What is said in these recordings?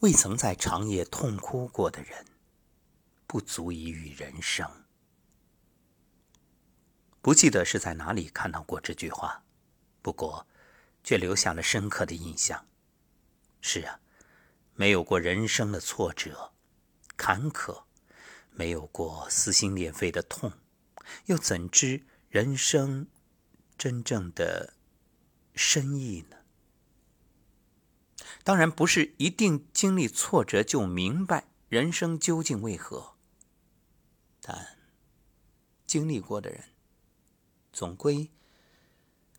未曾在长夜痛哭过的人，不足以与人生。不记得是在哪里看到过这句话，不过却留下了深刻的印象。是啊，没有过人生的挫折、坎坷，没有过撕心裂肺的痛，又怎知人生真正的深意呢？当然不是一定经历挫折就明白人生究竟为何，但经历过的人。总归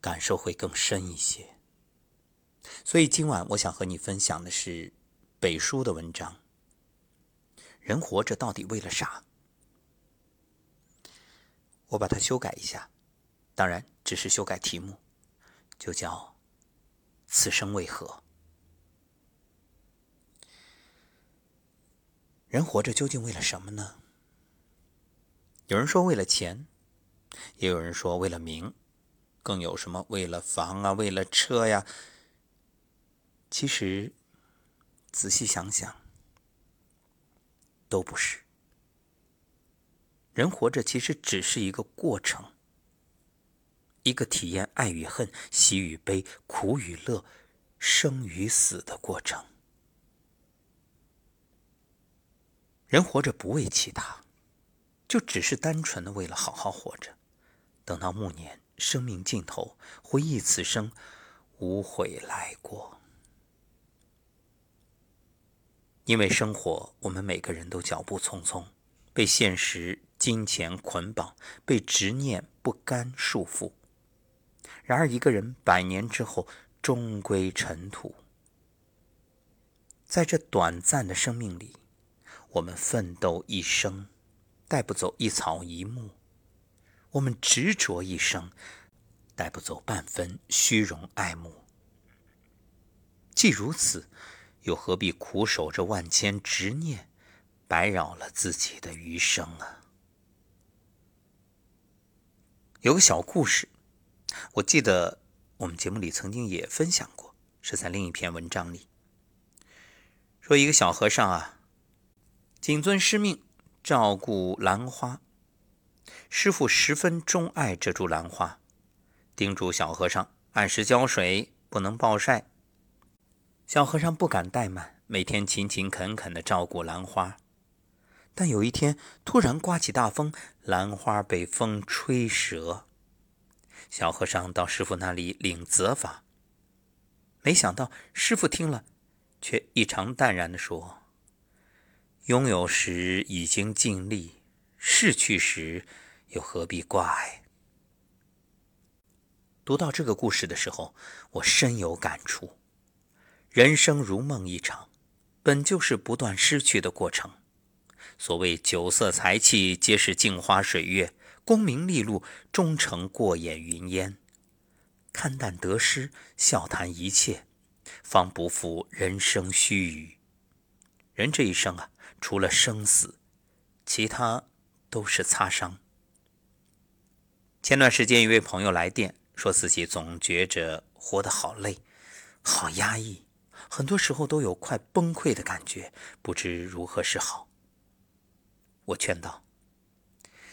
感受会更深一些，所以今晚我想和你分享的是北叔的文章。人活着到底为了啥？我把它修改一下，当然只是修改题目，就叫“此生为何”。人活着究竟为了什么呢？有人说为了钱。也有人说为了名，更有什么为了房啊，为了车呀。其实仔细想想，都不是。人活着其实只是一个过程，一个体验爱与恨、喜与悲、苦与乐、生与死的过程。人活着不为其他，就只是单纯的为了好好活着。等到暮年，生命尽头，回忆此生无悔来过。因为生活，我们每个人都脚步匆匆，被现实、金钱捆绑，被执念、不甘束缚。然而，一个人百年之后终归尘土。在这短暂的生命里，我们奋斗一生，带不走一草一木。我们执着一生，带不走半分虚荣爱慕。既如此，又何必苦守着万千执念，白扰了自己的余生啊？有个小故事，我记得我们节目里曾经也分享过，是在另一篇文章里，说一个小和尚啊，谨遵师命，照顾兰花。师傅十分钟爱这株兰花，叮嘱小和尚按时浇水，不能暴晒。小和尚不敢怠慢，每天勤勤恳恳地照顾兰花。但有一天突然刮起大风，兰花被风吹折。小和尚到师傅那里领责罚，没想到师傅听了，却异常淡然地说：“拥有时已经尽力，逝去时。”又何必挂碍？读到这个故事的时候，我深有感触。人生如梦一场，本就是不断失去的过程。所谓酒色财气，皆是镜花水月；功名利禄，终成过眼云烟。看淡得失，笑谈一切，方不负人生须臾。人这一生啊，除了生死，其他都是擦伤。前段时间，一位朋友来电，说自己总觉着活得好累、好压抑，很多时候都有快崩溃的感觉，不知如何是好。我劝道：“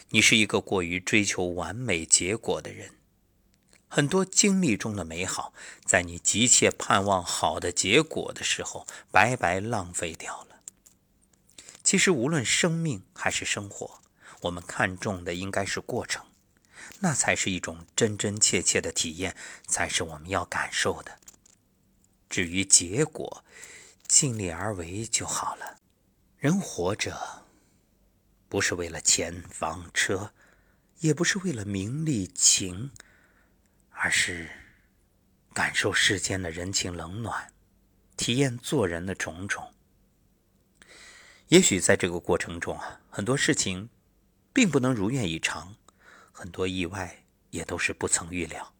你是一个过于追求完美结果的人，很多经历中的美好，在你急切盼望好的结果的时候，白白浪费掉了。其实，无论生命还是生活，我们看重的应该是过程。”那才是一种真真切切的体验，才是我们要感受的。至于结果，尽力而为就好了。人活着，不是为了钱房车，也不是为了名利情，而是感受世间的人情冷暖，体验做人的种种。也许在这个过程中啊，很多事情并不能如愿以偿。很多意外也都是不曾预料。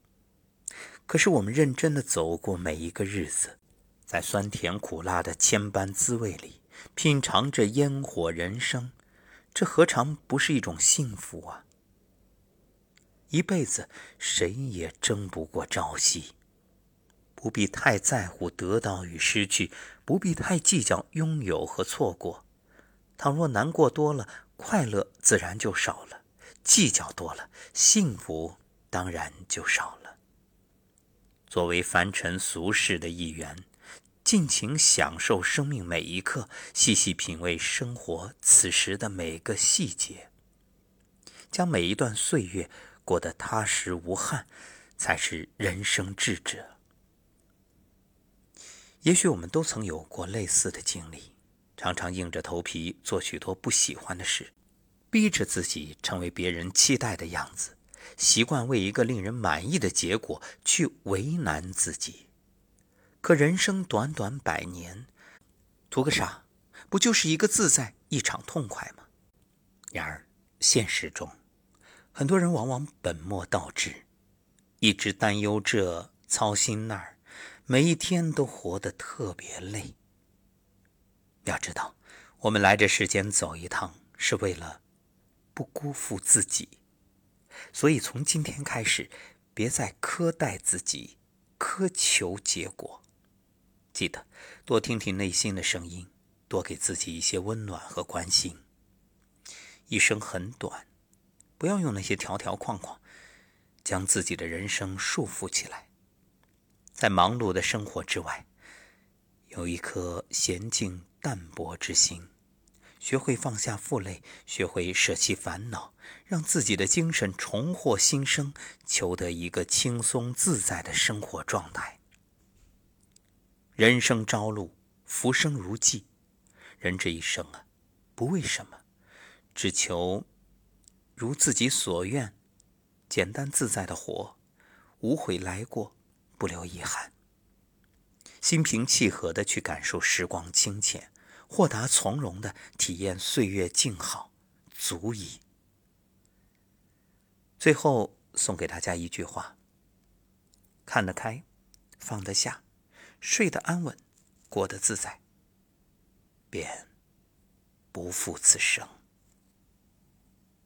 可是我们认真的走过每一个日子，在酸甜苦辣的千般滋味里品尝着烟火人生，这何尝不是一种幸福啊？一辈子谁也争不过朝夕，不必太在乎得到与失去，不必太计较拥有和错过。倘若难过多了，快乐自然就少了；计较多了，幸福当然就少了。作为凡尘俗世的一员，尽情享受生命每一刻，细细品味生活此时的每个细节，将每一段岁月过得踏实无憾，才是人生智者。也许我们都曾有过类似的经历。常常硬着头皮做许多不喜欢的事，逼着自己成为别人期待的样子，习惯为一个令人满意的结果去为难自己。可人生短短百年，图个啥？不就是一个自在，一场痛快吗？然而现实中，很多人往往本末倒置，一直担忧这，操心那儿，每一天都活得特别累。要知道，我们来这世间走一趟，是为了不辜负自己。所以从今天开始，别再苛待自己，苛求结果。记得多听听内心的声音，多给自己一些温暖和关心。一生很短，不要用那些条条框框将自己的人生束缚起来。在忙碌的生活之外，有一颗娴静。淡泊之心，学会放下负累，学会舍弃烦恼，让自己的精神重获新生，求得一个轻松自在的生活状态。人生朝露，浮生如寄，人这一生啊，不为什么，只求如自己所愿，简单自在的活，无悔来过，不留遗憾，心平气和的去感受时光清浅。豁达从容的体验岁月静好，足矣。最后送给大家一句话：看得开，放得下，睡得安稳，过得自在，便不负此生。